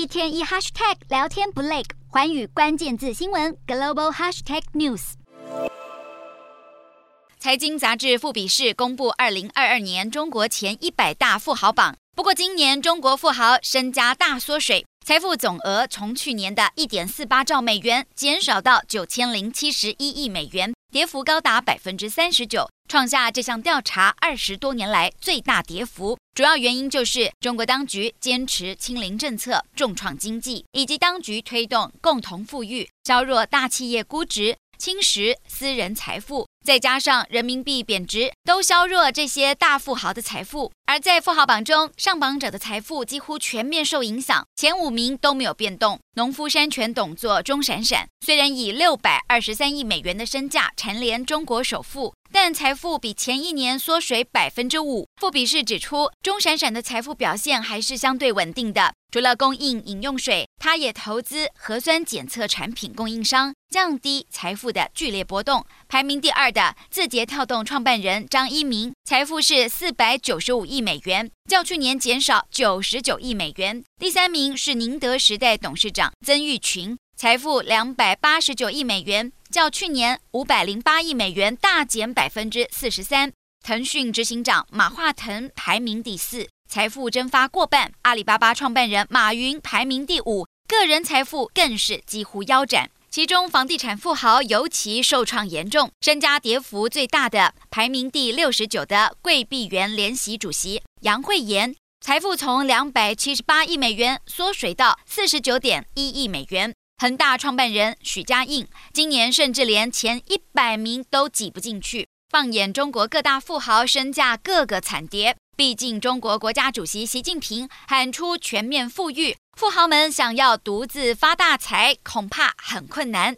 一天一 hashtag 聊天不累，环宇关键字新闻 global hashtag news。财经杂志富比士公布二零二二年中国前一百大富豪榜，不过今年中国富豪身家大缩水，财富总额从去年的一点四八兆美元减少到九千零七十一亿美元。跌幅高达百分之三十九，创下这项调查二十多年来最大跌幅。主要原因就是中国当局坚持清零政策，重创经济，以及当局推动共同富裕，削弱大企业估值，侵蚀私人财富。再加上人民币贬值，都削弱这些大富豪的财富。而在富豪榜中，上榜者的财富几乎全面受影响，前五名都没有变动。农夫山泉董座钟闪闪，虽然以六百二十三亿美元的身价蝉联中国首富，但财富比前一年缩水百分之五。富比士指出，钟闪闪的财富表现还是相对稳定的。除了供应饮用水，他也投资核酸检测产品供应商，降低财富的剧烈波动。排名第二的字节跳动创办人张一鸣，财富是四百九十五亿美元，较去年减少九十九亿美元。第三名是宁德时代董事长曾毓群，财富两百八十九亿美元，较去年五百零八亿美元大减百分之四十三。腾讯执行长马化腾排名第四。财富蒸发过半，阿里巴巴创办人马云排名第五，个人财富更是几乎腰斩。其中，房地产富豪尤其受创严重，身家跌幅最大的，排名第六十九的贵碧园联席主席杨惠妍，财富从两百七十八亿美元缩水到四十九点一亿美元。恒大创办人许家印今年甚至连前一百名都挤不进去。放眼中国各大富豪，身价个个惨跌。毕竟，中国国家主席习近平喊出全面富裕，富豪们想要独自发大财，恐怕很困难。